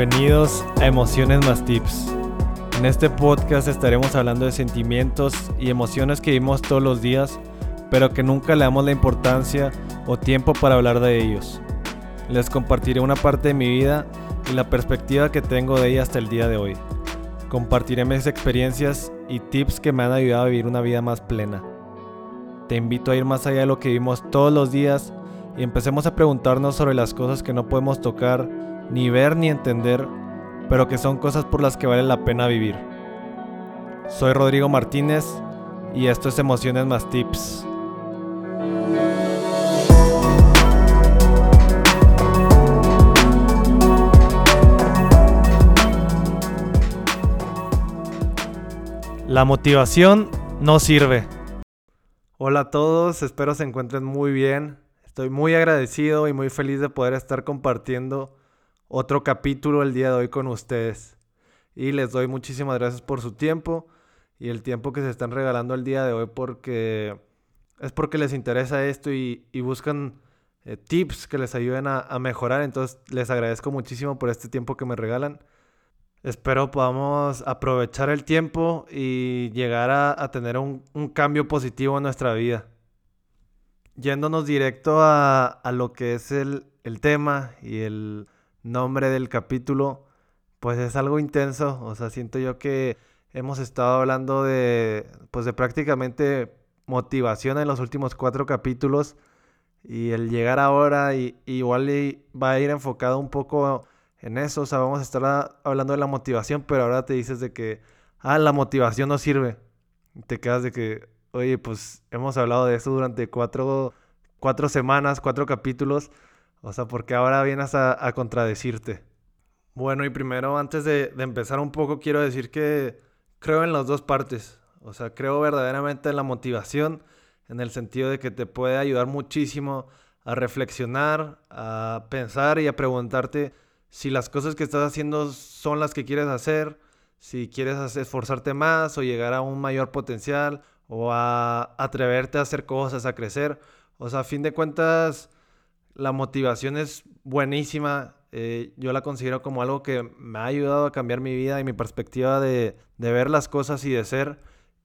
Bienvenidos a Emociones más Tips. En este podcast estaremos hablando de sentimientos y emociones que vivimos todos los días, pero que nunca le damos la importancia o tiempo para hablar de ellos. Les compartiré una parte de mi vida y la perspectiva que tengo de ella hasta el día de hoy. Compartiré mis experiencias y tips que me han ayudado a vivir una vida más plena. Te invito a ir más allá de lo que vivimos todos los días y empecemos a preguntarnos sobre las cosas que no podemos tocar, ni ver ni entender, pero que son cosas por las que vale la pena vivir. Soy Rodrigo Martínez y esto es Emociones más Tips. La motivación no sirve. Hola a todos, espero se encuentren muy bien. Estoy muy agradecido y muy feliz de poder estar compartiendo otro capítulo el día de hoy con ustedes. Y les doy muchísimas gracias por su tiempo y el tiempo que se están regalando el día de hoy porque es porque les interesa esto y, buscan eh, tips que les ayuden a mejorar. Entonces les agradezco muchísimo por este tiempo que me regalan. Espero podamos aprovechar el tiempo y llegar a, tener un, cambio positivo en nuestra vida. Yéndonos directo a, lo que es el, tema y el nombre del capítulo, pues es algo intenso. O sea, siento yo que hemos estado hablando de, pues de prácticamente motivación en los últimos cuatro capítulos. Y el llegar ahora, y, igual va a ir enfocado un poco en eso. O sea, vamos a estar hablando de la motivación, pero ahora te dices de que, ah, la motivación no sirve. te quedas de que, oye, pues hemos hablado de eso durante cuatro, cuatro semanas, cuatro capítulos. O sea, porque ahora vienes a, contradecirte. Bueno, y primero, antes de, de empezar un poco, quiero decir que creo en las dos partes. O sea, creo verdaderamente en la motivación, en el sentido de que te puede ayudar muchísimo a reflexionar, a pensar y a preguntarte si las cosas que estás haciendo son las que quieres hacer, si quieres esforzarte más o llegar a un mayor potencial o a atreverte a hacer cosas, a crecer. O sea, a fin de cuentas, la motivación es buenísima. Eh, yo la considero como algo que me ha ayudado a cambiar mi vida y mi perspectiva de, ver las cosas y de ser.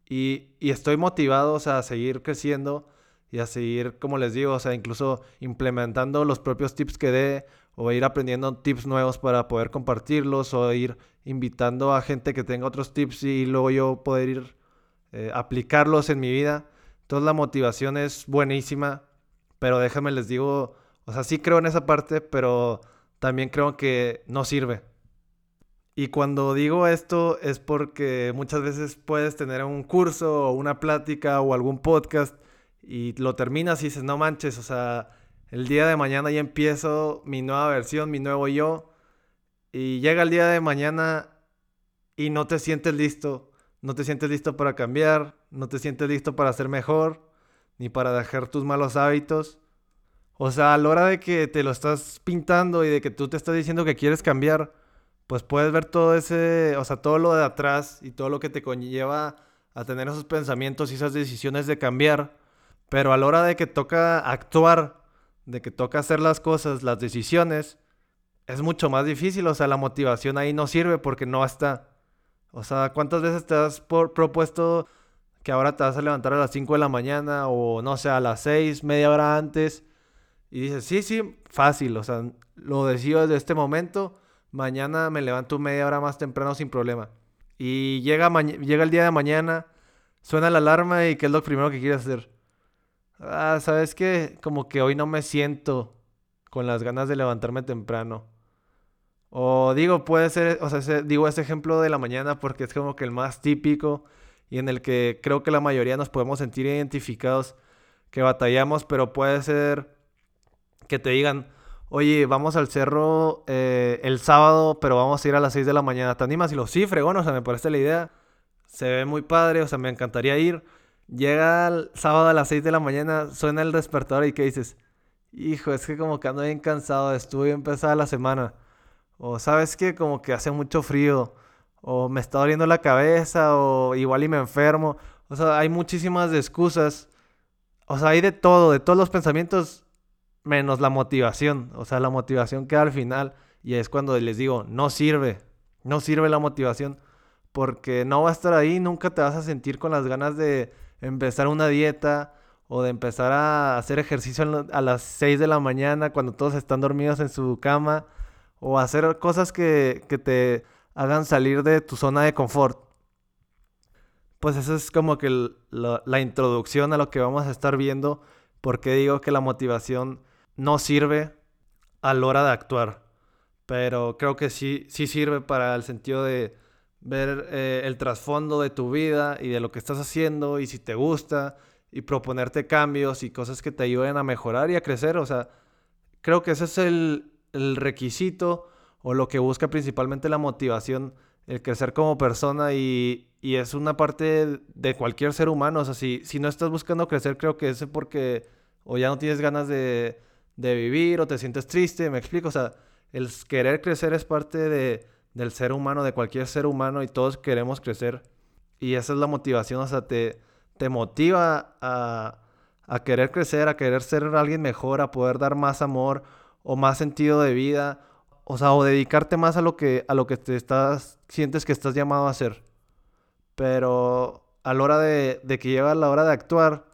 Y, y, estoy motivado, a seguir creciendo y a seguir, como les digo, o sea, incluso implementando los propios tips que dé o ir aprendiendo tips nuevos para poder compartirlos o ir invitando a gente que tenga otros tips y luego yo poder ir eh, aplicarlos en mi vida. Entonces la motivación es buenísima, pero déjame les digo, o sea, sí creo en esa parte, pero también creo que no sirve. Y cuando digo esto es porque muchas veces puedes tener un curso o una plática o algún podcast y lo terminas y dices, no manches, o sea, el día de mañana ya empiezo mi nueva versión, mi nuevo yo. Y llega el día de mañana y no te sientes listo. No te sientes listo para cambiar, no te sientes listo para ser mejor, ni para dejar tus malos hábitos. O sea, a la hora de que te lo estás pintando y de que tú te estás diciendo que quieres cambiar, pues puedes ver todo ese, o sea, todo lo de atrás y todo lo que te conlleva a tener esos pensamientos y esas decisiones de cambiar. Pero a la hora de que toca actuar, de que toca hacer las cosas, las decisiones, es mucho más difícil. O sea, la motivación ahí no sirve porque no está. O sea, ¿cuántas veces te has propuesto que ahora te vas a levantar a las 5 de la mañana o no sé, a las 6, media hora antes? Y dices, sí, sí, fácil. O sea, lo decido desde este momento. Mañana me levanto media hora más temprano sin problema. Y llega, llega el día de mañana, suena la alarma y ¿qué es lo primero que quieres hacer? ah, ¿sabes qué? Como que hoy no me siento con las ganas de levantarme temprano. O digo, puede ser, o sea, digo ese ejemplo de la mañana porque es como que el más típico y en el que creo que la mayoría nos podemos sentir identificados, que batallamos, pero puede ser que te digan, oye, vamos al cerro eh, el sábado, pero vamos a ir a las 6 de la mañana. ¿Te animas? Y lo, sí, fregón, o sea, me parece la idea. Se ve muy padre, o sea, me encantaría ir. Llega el sábado a las 6 de la mañana, suena el despertador y ¿qué dices? Hijo, es que como que ando bien cansado, estuve bien pesada la semana. O sabes que como que hace mucho frío. O me está doliendo la cabeza. O igual y me enfermo. O sea, hay muchísimas excusas. O sea, hay de todo, de todos los pensamientos, menos la motivación. O sea, la motivación queda al final. Y es cuando les digo, no sirve, no sirve la motivación, porque no va a estar ahí, nunca te vas a sentir con las ganas de empezar una dieta o de empezar a hacer ejercicio a las 6 de la mañana cuando todos están dormidos en su cama o hacer cosas que, te hagan salir de tu zona de confort. Pues eso es como que la introducción a lo que vamos a estar viendo, porque digo que la motivación no sirve a la hora de actuar, pero creo que sí, sí sirve para el sentido de ver eh, el trasfondo de tu vida y de lo que estás haciendo y si te gusta y proponerte cambios y cosas que te ayuden a mejorar y a crecer. O sea, creo que ese es el, requisito o lo que busca principalmente la motivación, el crecer como persona y, es una parte de cualquier ser humano. O sea, si, si no estás buscando crecer, creo que es porque o ya no tienes ganas de, de vivir o te sientes triste, me explico. O sea, el querer crecer es parte de del ser humano, de cualquier ser humano, y todos queremos crecer. Y esa es la motivación, o sea, te, te motiva a, a querer crecer, a querer ser alguien mejor, a poder dar más amor o más sentido de vida, o sea, o dedicarte más a lo que, a lo que te estás, sientes que estás llamado a hacer. Pero a la hora de, de que llega la hora de actuar,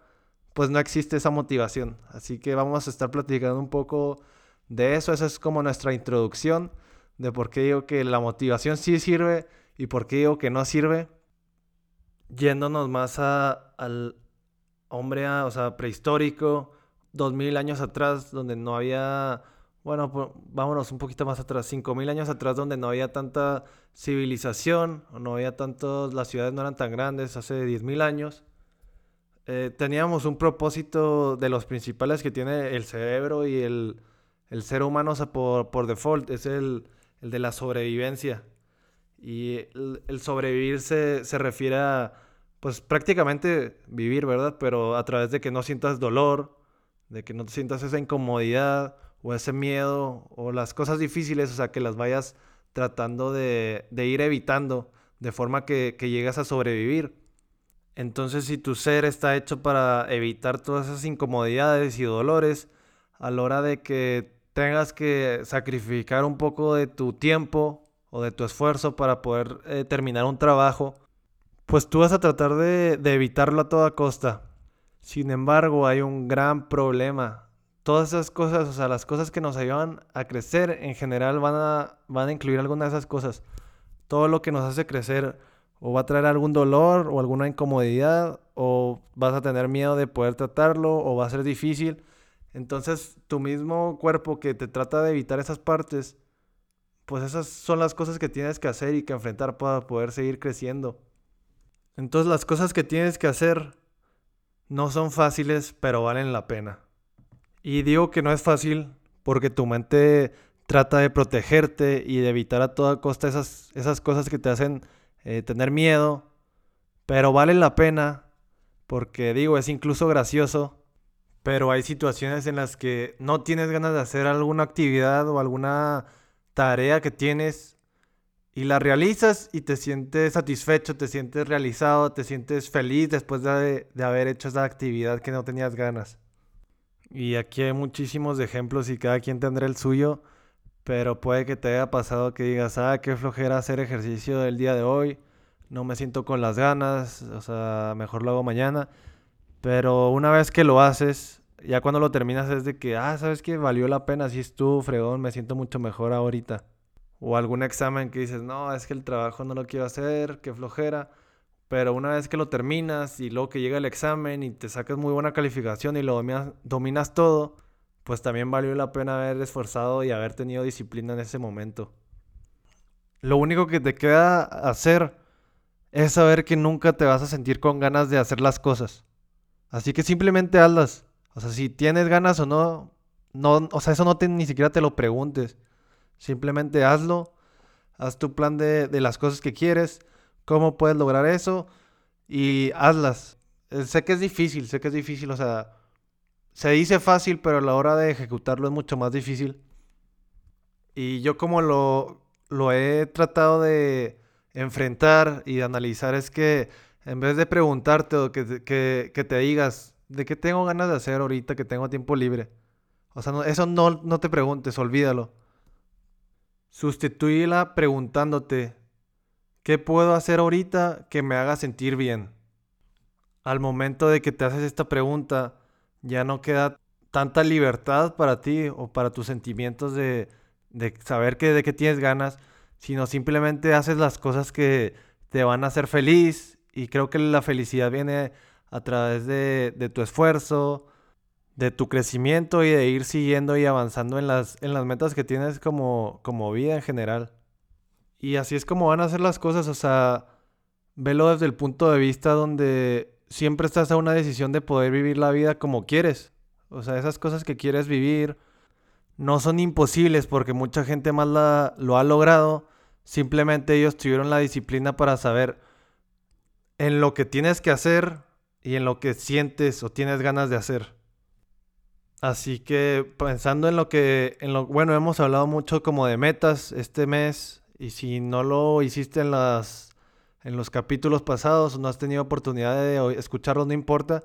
pues no existe esa motivación. Así que vamos a estar platicando un poco de eso. Esa es como nuestra introducción de por qué digo que la motivación sí sirve y por qué digo que no sirve, yéndonos más a, al hombre, o sea, prehistórico, dos mil años atrás, donde no había, bueno, vámonos un poquito más atrás, cinco mil años atrás, donde no había tanta civilización, no había tantos, las ciudades no eran tan grandes, hace diez mil años. Eh, teníamos un propósito de los principales que tiene el cerebro y el, el ser humano, por, por default, es el, el de la sobrevivencia. Y el, sobrevivir se, refiere a, pues prácticamente vivir, ¿verdad? Pero a través de que no sientas dolor, de que no te sientas esa incomodidad o ese miedo o las cosas difíciles, o sea, que las vayas tratando de, ir evitando de forma que, que llegas a sobrevivir. Entonces, si tu ser está hecho para evitar todas esas incomodidades y dolores, a la hora de que tengas que sacrificar un poco de tu tiempo o de tu esfuerzo para poder eh, terminar un trabajo, pues tú vas a tratar de, evitarlo a toda costa. Sin embargo, hay un gran problema. Todas esas cosas, o sea, las cosas que nos ayudan a crecer en general van a, van a incluir algunas de esas cosas. Todo lo que nos hace crecer o va a traer algún dolor o alguna incomodidad o vas a tener miedo de poder tratarlo o va a ser difícil entonces, tu mismo cuerpo que te trata de evitar esas partes, pues esas son las cosas que tienes que hacer y que enfrentar para poder seguir creciendo. Entonces, las cosas que tienes que hacer no son fáciles, pero valen la pena. Y digo que no es fácil porque tu mente trata de protegerte y de evitar a toda costa esas, esas cosas que te hacen eh, tener miedo, pero vale la pena porque digo, es incluso gracioso pero hay situaciones en las que no tienes ganas de hacer alguna actividad o alguna tarea que tienes y la realizas y te sientes satisfecho, te sientes realizado, te sientes feliz después de, haber hecho esa actividad que no tenías ganas. Y aquí hay muchísimos ejemplos y cada quien tendrá el suyo, pero puede que te haya pasado que digas, ah, qué flojera hacer ejercicio el día de hoy, no me siento con las ganas, o sea, mejor lo hago mañana. Pero una vez que lo haces, ya cuando lo terminas es de que, ah, sabes que valió la pena, si estuvo fregón, me siento mucho mejor ahorita. O algún examen que dices, no, es que el trabajo no lo quiero hacer, qué flojera. Pero una vez que lo terminas y luego que llega el examen y te sacas muy buena calificación y lo dominas todo, pues también valió la pena haber esforzado y haber tenido disciplina en ese momento. Lo único que te queda hacer es saber que nunca te vas a sentir con ganas de hacer las cosas. Así que simplemente hazlas. O sea, si tienes ganas o no, no, o sea, eso no te, ni siquiera te lo preguntes. Simplemente hazlo. Haz tu plan de, de las cosas que quieres, cómo puedes lograr eso y hazlas. Eh, sé que es difícil, sé que es difícil, o sea, se dice fácil, pero a la hora de ejecutarlo es mucho más difícil. Y yo como lo, lo he tratado de enfrentar y de analizar es que en vez de preguntarte o que, que, te digas, ¿de qué tengo ganas de hacer ahorita que tengo tiempo libre? O sea, eso no, no te preguntes, olvídalo. Sustitúyela preguntándote, ¿qué puedo hacer ahorita que me haga sentir bien? Al momento de que te haces esta pregunta, ya no queda tanta libertad para ti o para tus sentimientos de, de saber que, de qué tienes ganas, sino simplemente haces las cosas que te van a hacer feliz y creo que la felicidad viene a través de, de tu esfuerzo, de tu crecimiento y de ir siguiendo y avanzando en las, en las metas que tienes como, como vida en general. Y así es como van a ser las cosas, o sea, velo desde el punto de vista donde siempre estás a una decisión de poder vivir la vida como quieres. O sea, esas cosas que quieres vivir no son imposibles porque mucha gente más la, lo ha logrado. Simplemente ellos tuvieron la disciplina para saber en lo que tienes que hacer y en lo que sientes o tienes ganas de hacer. Así que pensando en lo que, en lo, bueno, hemos hablado mucho como de metas este mes y si no lo hiciste en las, en los capítulos pasados no has tenido oportunidad de escucharlos, no importa.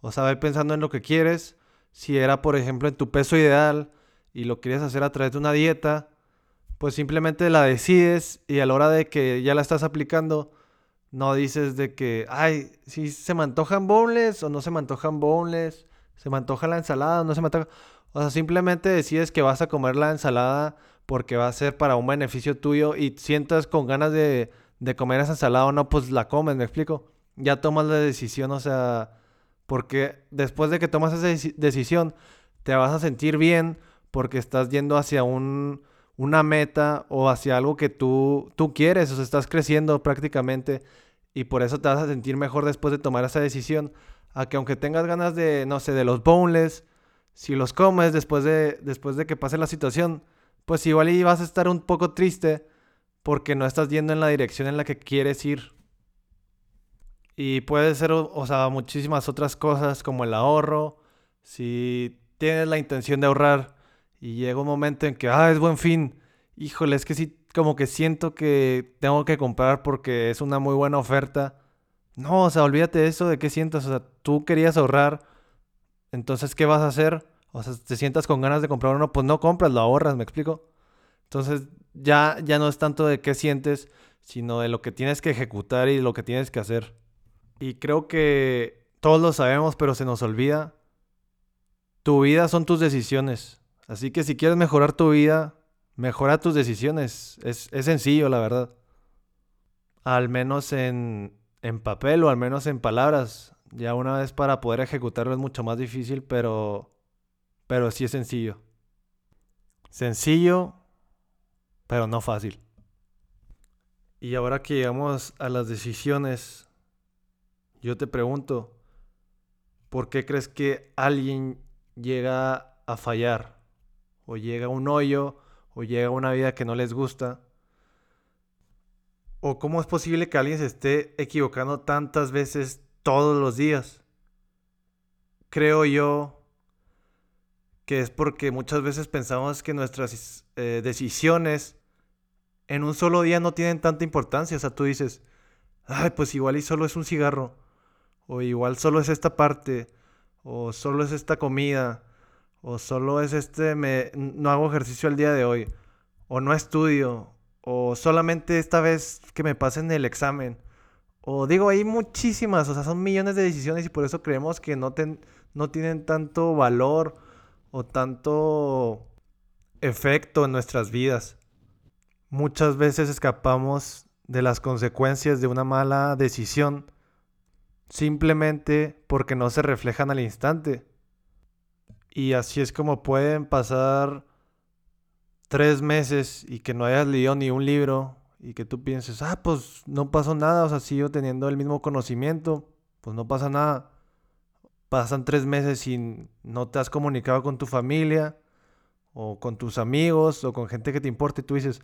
O saber pensando en lo que quieres, si era por ejemplo en tu peso ideal y lo quieres hacer a través de una dieta, pues simplemente la decides y a la hora de que ya la estás aplicando, no dices de que, ay, si se me antojan boneless o no se me antojan boneless, se me antoja la ensalada o no se me antoja. O sea, simplemente decides que vas a comer la ensalada porque va a ser para un beneficio tuyo y sientas con ganas de, de comer esa ensalada o no, pues la comes, ¿me explico? Ya tomas la decisión, o sea, porque después de que tomas esa decisión, te vas a sentir bien porque estás yendo hacia un, una meta o hacia algo que tú, tú quieres, o sea, estás creciendo prácticamente y por eso te vas a sentir mejor después de tomar esa decisión, a que aunque tengas ganas de, no sé, de los boneless, si los comes después de, después de que pase la situación, pues igual y vas a estar un poco triste porque no estás yendo en la dirección en la que quieres ir. Y puede ser, o sea, muchísimas otras cosas como el ahorro. Si tienes la intención de ahorrar y llega un momento en que, ah, es buen fin, híjole, es que sí como que siento que tengo que comprar porque es una muy buena oferta. No, o sea, olvídate de eso, de qué sientas. O sea, tú querías ahorrar, entonces, ¿qué vas a hacer? O sea, te sientas con ganas de comprar uno, pues no compras, lo ahorras, ¿me explico? Entonces, ya, ya no es tanto de qué sientes, sino de lo que tienes que ejecutar y lo que tienes que hacer. Y creo que todos lo sabemos, pero se nos olvida. Tu vida son tus decisiones. Así que si quieres mejorar tu vida, mejora tus decisiones. Es, sencillo, la verdad. Al menos en, en papel o al menos en palabras. Ya una vez para poder ejecutarlo es mucho más difícil, pero, pero sí es sencillo. Sencillo, pero no fácil. Y ahora que llegamos a las decisiones, yo te pregunto, ¿por qué crees que alguien llega a fallar? O llega a un hoyo o llega una vida que no les gusta? ¿O cómo es posible que alguien se esté equivocando tantas veces todos los días? Creo yo que es porque muchas veces pensamos que nuestras eh, decisiones en un solo día no tienen tanta importancia. O sea, tú dices, ay, pues igual y solo es un cigarro. O igual solo es esta parte. O solo es esta comida o solo es este, me, no hago ejercicio el día de hoy, o no estudio, o solamente esta vez que me pasen el examen. O digo, hay muchísimas, o sea, son millones de decisiones y por eso creemos que no, no tienen tanto valor o tanto efecto en nuestras vidas. Muchas veces escapamos de las consecuencias de una mala decisión simplemente porque no se reflejan al instante. Y así es como pueden pasar tres meses y que no hayas leído ni un libro y que tú pienses, ah, pues no pasó nada, o sea, sigo teniendo el mismo conocimiento, pues no pasa nada. Pasan tres meses y no te has comunicado con tu familia o con tus amigos o con gente que te importe y tú dices,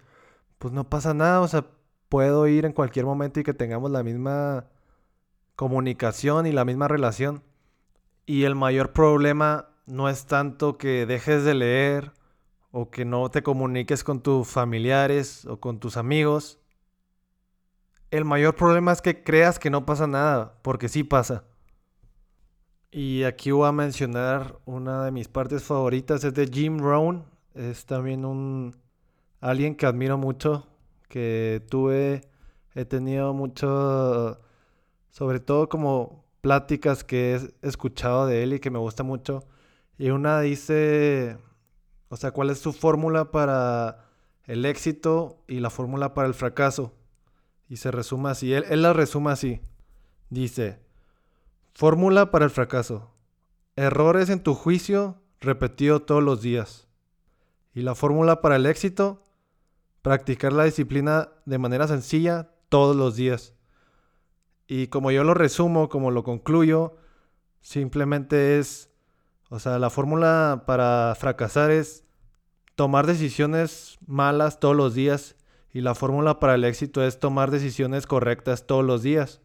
pues no pasa nada, o sea, puedo ir en cualquier momento y que tengamos la misma comunicación y la misma relación. Y el mayor problema no es tanto que dejes de leer o que no te comuniques con tus familiares o con tus amigos. El mayor problema es que creas que no pasa nada, porque sí pasa. Y aquí voy a mencionar una de mis partes favoritas, es de Jim Rohn. Es también un alguien que admiro mucho, que tuve, he tenido mucho, sobre todo como pláticas que he escuchado de él y que me gusta mucho. Y una dice, o sea, ¿cuál es su fórmula para el éxito y la fórmula para el fracaso? Y se resume así, él, él la resume así. Dice, fórmula para el fracaso. Errores en tu juicio repetido todos los días. Y la fórmula para el éxito, practicar la disciplina de manera sencilla todos los días. Y como yo lo resumo, como lo concluyo, simplemente es, o sea, la fórmula para fracasar es tomar decisiones malas todos los días y la fórmula para el éxito es tomar decisiones correctas todos los días.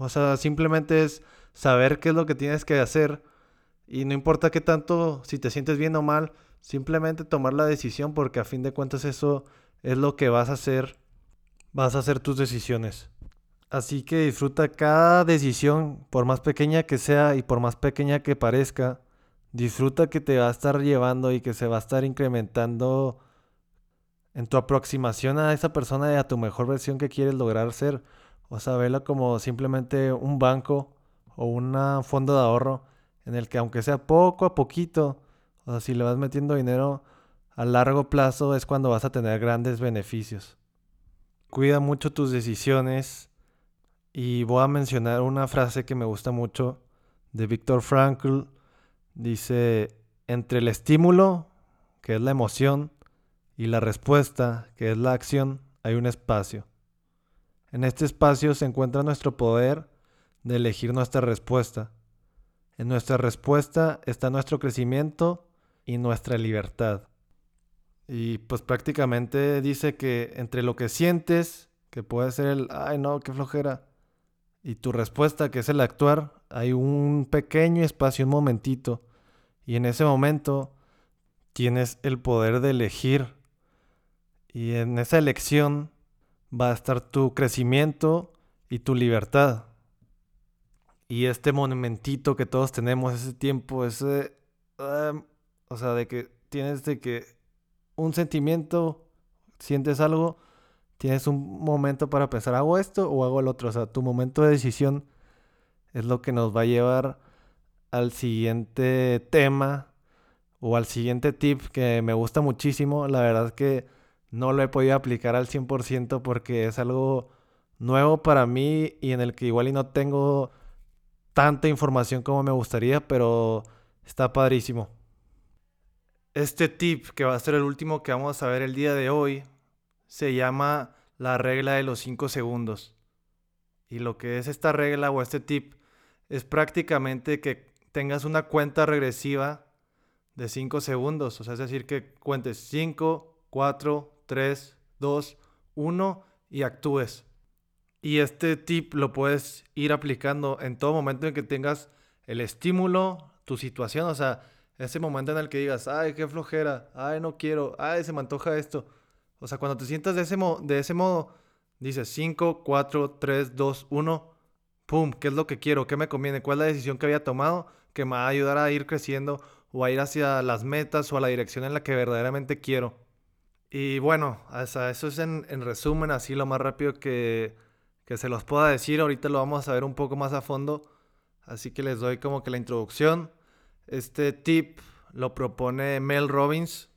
O sea, simplemente es saber qué es lo que tienes que hacer y no importa qué tanto, si te sientes bien o mal, simplemente tomar la decisión porque a fin de cuentas eso es lo que vas a hacer. Vas a hacer tus decisiones. Así que disfruta cada decisión, por más pequeña que sea y por más pequeña que parezca. Disfruta que te va a estar llevando y que se va a estar incrementando en tu aproximación a esa persona y a tu mejor versión que quieres lograr ser. O sea, vela como simplemente un banco o un fondo de ahorro en el que aunque sea poco a poquito, o sea, si le vas metiendo dinero a largo plazo es cuando vas a tener grandes beneficios. Cuida mucho tus decisiones y voy a mencionar una frase que me gusta mucho de Viktor Frankl. Dice, entre el estímulo, que es la emoción, y la respuesta, que es la acción, hay un espacio. En este espacio se encuentra nuestro poder de elegir nuestra respuesta. En nuestra respuesta está nuestro crecimiento y nuestra libertad. Y pues prácticamente dice que entre lo que sientes, que puede ser el, ay no, qué flojera, y tu respuesta, que es el actuar, hay un pequeño espacio, un momentito. Y en ese momento tienes el poder de elegir. Y en esa elección va a estar tu crecimiento y tu libertad. Y este monumentito que todos tenemos, ese tiempo, ese... O sea, de que tienes de que un sentimiento, sientes algo, tienes un momento para pensar, ¿hago esto o hago el otro? O sea, tu momento de decisión es lo que nos va a llevar al siguiente tema o al siguiente tip que me gusta muchísimo. La verdad que no lo he podido aplicar al 100% porque es algo nuevo para mí y en el que igual y no tengo tanta información como me gustaría, pero está padrísimo. Este tip, que va a ser el último que vamos a ver el día de hoy, se llama la regla de los 5 segundos. Y lo que es esta regla o este tip es prácticamente que tengas una cuenta regresiva de 5 segundos. O sea, es decir, que cuentes 5, 4, 3, 2, 1 y actúes. Y este tip lo puedes ir aplicando en todo momento en que tengas el estímulo, tu situación, o sea, ese momento en el que digas, ay, qué flojera, ay, no quiero, ay, se me antoja esto. O sea, cuando te sientas de ese, de ese modo, dices 5, 4, 3, 2, 1, pum, ¿qué es lo que quiero? ¿Qué me conviene? ¿Cuál es la decisión que había tomado que me va a ayudar a ir creciendo o a ir hacia las metas o a la dirección en la que verdaderamente quiero? Y bueno, eso es en, en resumen, así lo más rápido que que se los pueda decir. Ahorita lo vamos a ver un poco más a fondo. Así que les doy como que la introducción. Este tip lo propone Mel Robbins,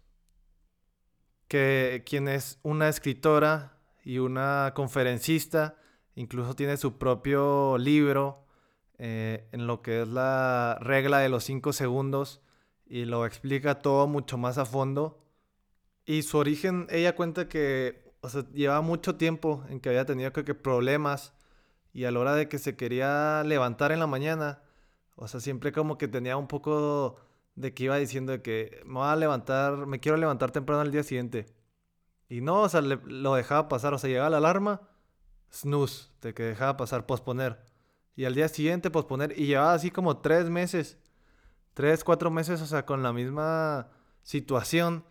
que, quien es una escritora y una conferencista. Incluso tiene su propio libro eh, en lo que es la regla de los 5 segundos y lo explica todo mucho más a fondo. Y su origen, ella cuenta que o sea, llevaba mucho tiempo en que había tenido que, problemas y a la hora de que se quería levantar en la mañana, o sea, siempre como que tenía un poco de que iba diciendo que me voy a levantar, me quiero levantar temprano al día siguiente. Y no, o sea, lo dejaba pasar, o sea, llegaba la alarma, snooze, de que dejaba pasar, posponer. Y al día siguiente posponer, y llevaba así como tres meses, tres, cuatro meses, o sea, con la misma situación.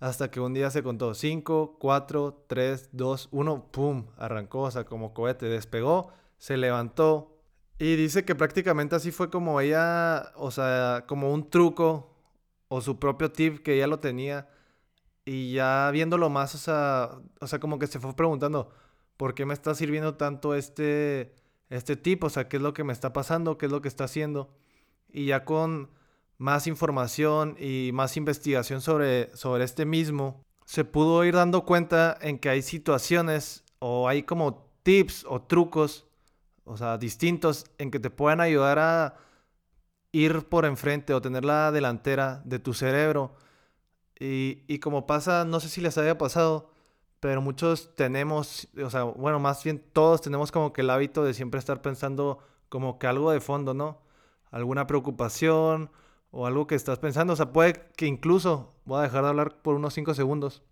Hasta que un día se contó 5, 4, 3, 2, 1, ¡pum! Arrancó, o sea, como cohete, despegó, se levantó. Y dice que prácticamente así fue como ella, o sea, como un truco o su propio tip que ella lo tenía. Y ya viéndolo más, o sea, o sea, como que se fue preguntando, ¿por qué me está sirviendo tanto este, este tipo? O sea, ¿qué es lo que me está pasando? ¿Qué es lo que está haciendo? Y ya con más información y más investigación sobre, sobre este mismo, se pudo ir dando cuenta en que hay situaciones o hay como tips o trucos, o sea, distintos, en que te pueden ayudar a ir por enfrente o tener la delantera de tu cerebro. Y, y como pasa, no sé si les haya pasado, pero muchos tenemos, o sea, bueno, más bien todos tenemos como que el hábito de siempre estar pensando como que algo de fondo, ¿no? Alguna preocupación o algo que estás pensando. O sea, puede que incluso voy a dejar de hablar por unos 5 segundos.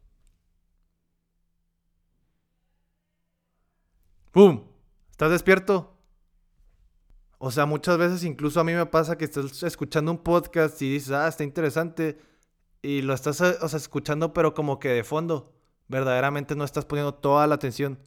¡Pum! ¿Estás despierto? O sea, muchas veces incluso a mí me pasa que estás escuchando un podcast y dices, ah, está interesante. Y lo estás o sea, escuchando, pero como que de fondo. Verdaderamente no estás poniendo toda la atención.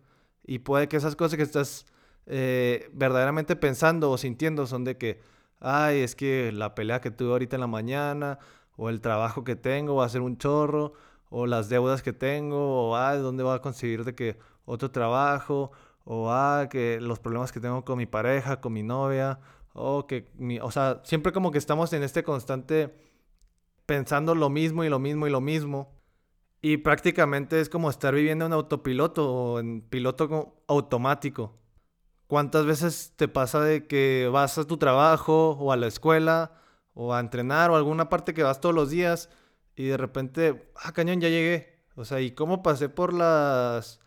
Y puede que esas cosas que estás eh, verdaderamente pensando o sintiendo son de que, ay, es que la pelea que tuve ahorita en la mañana, o el trabajo que tengo va a ser un chorro, o las deudas que tengo, o ay, ¿dónde voy a conseguir de otro trabajo? O ah, que los problemas que tengo con mi pareja, con mi novia, o que mi, o sea, siempre como que estamos en este constante pensando lo mismo y lo mismo y lo mismo. Y prácticamente es como estar viviendo en autopiloto o en piloto automático. ¿Cuántas veces te pasa de que vas a tu trabajo o a la escuela o a entrenar o a alguna parte que vas todos los días y de repente, ah, cañón, ya llegué? O sea, ¿y cómo pasé por las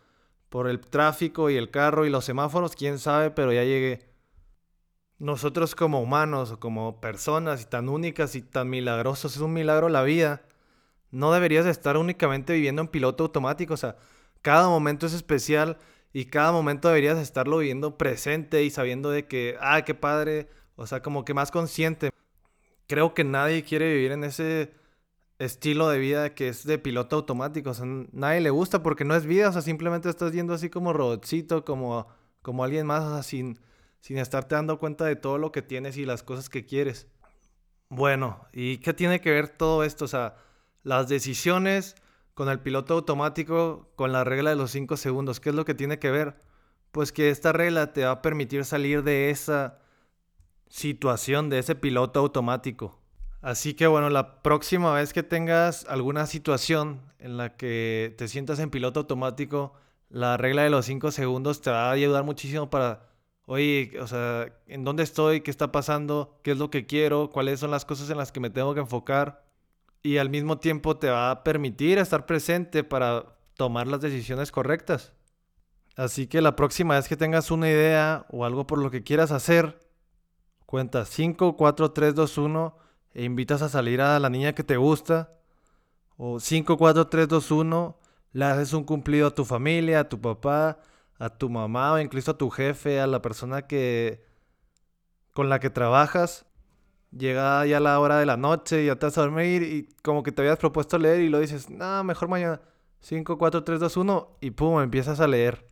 por el tráfico y el carro y los semáforos? Quién sabe, pero ya llegué. Nosotros como humanos o como personas y tan únicas y tan milagrosos, es un milagro la vida. No deberías estar únicamente viviendo en piloto automático, o sea, cada momento es especial y cada momento deberías estarlo viviendo presente y sabiendo de que, ah, qué padre, o sea, como que más consciente. Creo que nadie quiere vivir en ese estilo de vida que es de piloto automático, o sea, nadie le gusta porque no es vida, o sea, simplemente estás yendo así como robotcito, como, como alguien más, o sea, sin, sin estarte dando cuenta de todo lo que tienes y las cosas que quieres. Bueno, ¿y qué tiene que ver todo esto? O sea, las decisiones con el piloto automático, con la regla de los 5 segundos. ¿Qué es lo que tiene que ver? Pues que esta regla te va a permitir salir de esa situación, de ese piloto automático. Así que bueno, la próxima vez que tengas alguna situación en la que te sientas en piloto automático, la regla de los 5 segundos te va a ayudar muchísimo para, oye, o sea, ¿en dónde estoy? ¿Qué está pasando? ¿Qué es lo que quiero? ¿Cuáles son las cosas en las que me tengo que enfocar? Y al mismo tiempo te va a permitir estar presente para tomar las decisiones correctas. Así que la próxima vez que tengas una idea o algo por lo que quieras hacer, cuenta 5, 4, 3, 2, 1 e invitas a salir a la niña que te gusta. O 5, 4, 3, 2, 1, le haces un cumplido a tu familia, a tu papá, a tu mamá o incluso a tu jefe, a la persona que con la que trabajas llega ya la hora de la noche, ya te vas a dormir y como que te habías propuesto leer y lo dices, no, mejor mañana. 5, 4, 3, 2, 1 y pum, empiezas a leer.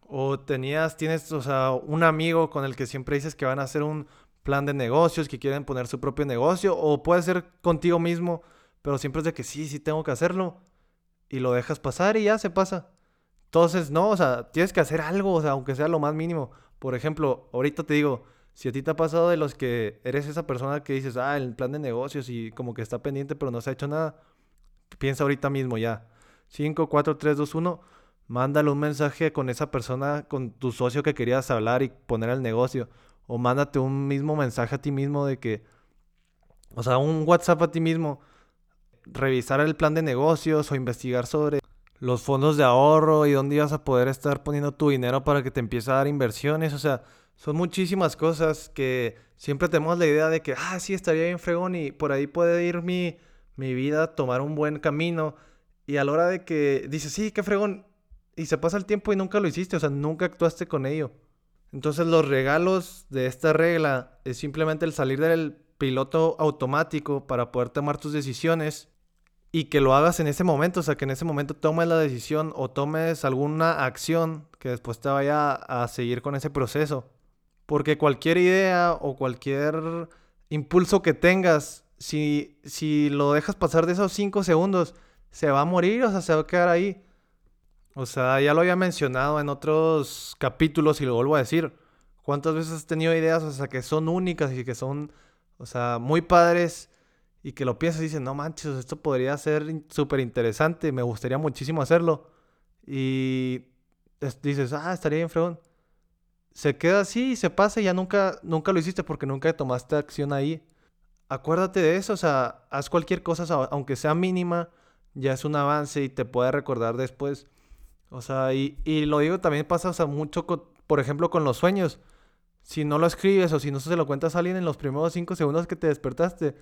O tenías, tienes, o sea, un amigo con el que siempre dices que van a hacer un plan de negocios, que quieren poner su propio negocio, o puede ser contigo mismo, pero siempre es de que sí, sí tengo que hacerlo. Y lo dejas pasar y ya se pasa. Entonces, no, o sea, tienes que hacer algo, o sea, aunque sea lo más mínimo. Por ejemplo, ahorita te digo, si a ti te ha pasado de los que eres esa persona que dices, ah, el plan de negocios y como que está pendiente pero no se ha hecho nada, piensa ahorita mismo ya. 5, 4, 3, 2, 1, mándale un mensaje con esa persona, con tu socio que querías hablar y poner el negocio. O mándate un mismo mensaje a ti mismo de que, o sea, un WhatsApp a ti mismo, revisar el plan de negocios o investigar sobre los fondos de ahorro y dónde ibas a poder estar poniendo tu dinero para que te empiece a dar inversiones. O sea, son muchísimas cosas que siempre tenemos la idea de que, ah, sí, estaría bien fregón y por ahí puede ir mi, mi vida, tomar un buen camino. Y a la hora de que dices, sí, qué fregón, y se pasa el tiempo y nunca lo hiciste, o sea, nunca actuaste con ello. Entonces los regalos de esta regla es simplemente el salir del piloto automático para poder tomar tus decisiones y que lo hagas en ese momento, o sea, que en ese momento tomes la decisión o tomes alguna acción que después te vaya a seguir con ese proceso. Porque cualquier idea o cualquier impulso que tengas, si, si lo dejas pasar de esos 5 segundos, se va a morir, o sea, se va a quedar ahí. O sea, ya lo había mencionado en otros capítulos y lo vuelvo a decir. ¿Cuántas veces has tenido ideas, o sea, que son únicas y que son, o sea, muy padres y que lo piensas y dices, no manches, esto podría ser súper interesante, me gustaría muchísimo hacerlo. Y dices, ah, estaría bien fregón. Se queda así y se pasa y ya nunca, nunca lo hiciste porque nunca tomaste acción ahí. Acuérdate de eso, o sea, haz cualquier cosa, aunque sea mínima, ya es un avance y te puede recordar después. O sea, y, lo digo también pasa o mucho, por ejemplo, con los sueños. Si no lo escribes o si no se lo cuentas a alguien en los primeros cinco segundos que te despertaste,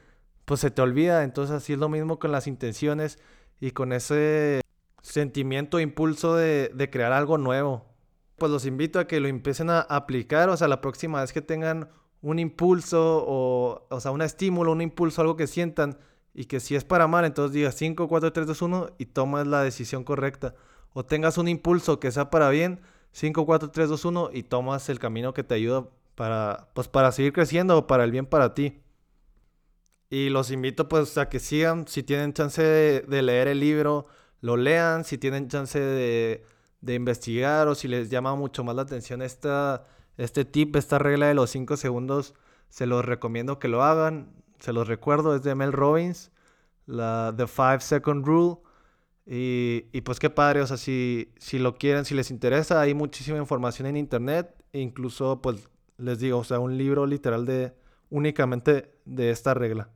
pues se te olvida. Entonces así es lo mismo con las intenciones y con ese sentimiento, impulso de, de crear algo nuevo. Pues los invito a que lo empiecen a aplicar, o sea, la próxima vez que tengan un impulso o, o sea, un estímulo, un impulso, algo que sientan, y que si es para mal, entonces digas 5, 4, 3, 2, 1 y tomas la decisión correcta. O tengas un impulso que sea para bien, 5, 4, 3, 2, 1 y tomas el camino que te ayuda para, pues, para seguir creciendo o para el bien para ti. Y los invito pues a que sigan, si tienen chance de, leer el libro, lo lean, si tienen chance de, de, investigar o si les llama mucho más la atención esta, este tip, esta regla de los 5 segundos, se los recomiendo que lo hagan se los recuerdo, es de Mel Robbins, la The Five Second Rule. Y, pues qué padre, o sea, si, si lo quieren, si les interesa, hay muchísima información en internet. E incluso, pues les digo, o sea, un libro literal de únicamente de esta regla.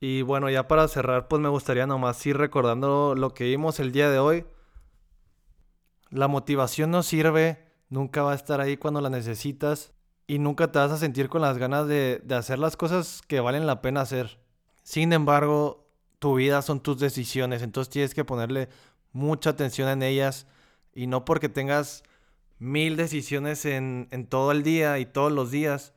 Y bueno, ya para cerrar, pues me gustaría nomás ir recordando lo que vimos el día de hoy. La motivación no sirve, nunca va a estar ahí cuando la necesitas y nunca te vas a sentir con las ganas de, hacer las cosas que valen la pena hacer. Sin embargo, tu vida son tus decisiones, entonces tienes que ponerle mucha atención en ellas y no porque tengas mil decisiones en, todo el día y todos los días.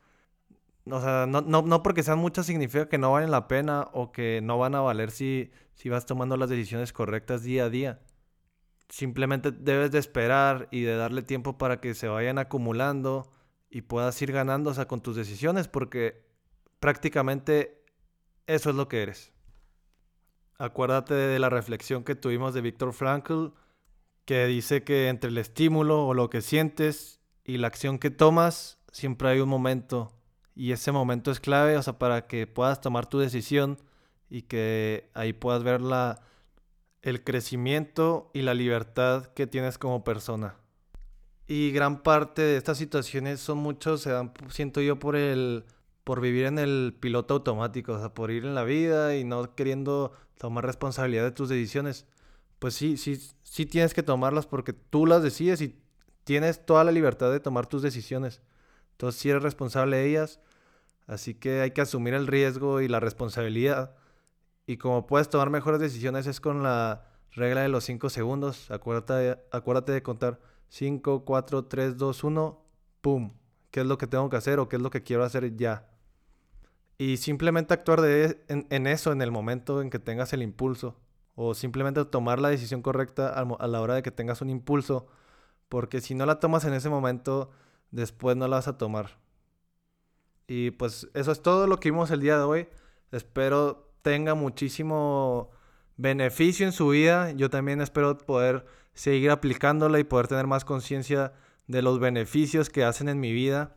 O sea, no, no, porque sean muchas significa que no valen la pena o que no van a valer si, si vas tomando las decisiones correctas día a día. Simplemente debes de esperar y de darle tiempo para que se vayan acumulando y puedas ir ganando, o sea, con tus decisiones, porque prácticamente eso es lo que eres. Acuérdate de la reflexión que tuvimos de Víctor Frankl, que dice que entre el estímulo o lo que sientes y la acción que tomas, siempre hay un momento. Y ese momento es clave, o sea, para que puedas tomar tu decisión y que ahí puedas ver la, el crecimiento y la libertad que tienes como persona. Y gran parte de estas situaciones son muchos, siento yo, por el por vivir en el piloto automático, o sea, por ir en la vida y no queriendo tomar responsabilidad de tus decisiones. Pues sí, sí, sí tienes que tomarlas porque tú las decides y tienes toda la libertad de tomar tus decisiones. Entonces sí eres responsable de ellas, así que hay que asumir el riesgo y la responsabilidad. Y como puedes tomar mejores decisiones es con la regla de los 5 segundos. Acuérdate, acuérdate de contar 5, 4, 3, 2, 1, ¡pum! ¿Qué es lo que tengo que hacer o qué es lo que quiero hacer ya? Y simplemente actuar de, en, eso en el momento en que tengas el impulso. O simplemente tomar la decisión correcta a, la hora de que tengas un impulso. Porque si no la tomas en ese momento, después no la vas a tomar. Y pues eso es todo lo que vimos el día de hoy. Espero tenga muchísimo beneficio en su vida. Yo también espero poder seguir aplicándola y poder tener más conciencia de los beneficios que hacen en mi vida.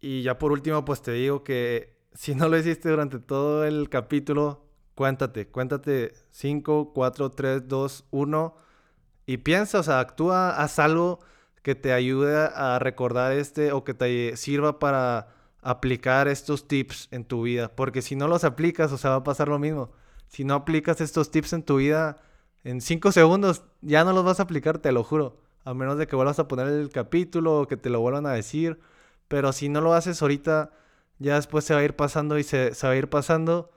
Y ya por último, pues te digo que si no lo hiciste durante todo el capítulo, cuéntate, cuéntate 5, 4, 3, 2, 1 y piensa, o sea, actúa, haz algo que te ayude a recordar este o que te sirva para aplicar estos tips en tu vida, porque si no los aplicas, o sea, va a pasar lo mismo. Si no aplicas estos tips en tu vida, en cinco segundos ya no los vas a aplicar, te lo juro. A menos de que vuelvas a poner el capítulo o que te lo vuelvan a decir. Pero si no lo haces ahorita, ya después se va a ir pasando y se, va a ir pasando.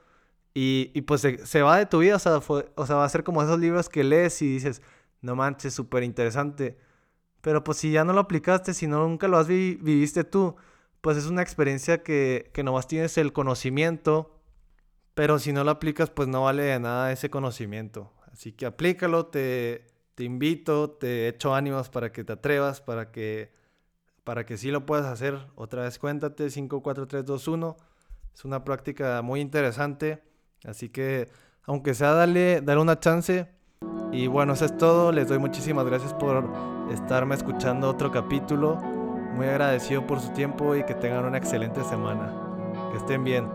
Y, pues se, va de tu vida. O sea, o sea, va a ser como esos libros que lees y dices, no manches, súper interesante. Pero pues si ya no lo aplicaste, si no nunca lo has viviste tú, pues es una experiencia que, que nomás tienes el conocimiento. Pero si no lo aplicas, pues no vale de nada ese conocimiento. Así que aplícalo, te, te invito, te echo ánimos para que te atrevas, para que, para que sí lo puedas hacer. Otra vez cuéntate, 5, 4, 3, 2, 1. Es una práctica muy interesante, así que Aunque sea, dale, dale una chance. Y bueno, eso es todo. Les doy muchísimas gracias por estarme escuchando otro capítulo. Muy agradecido por su tiempo y que tengan una excelente semana. Que estén bien.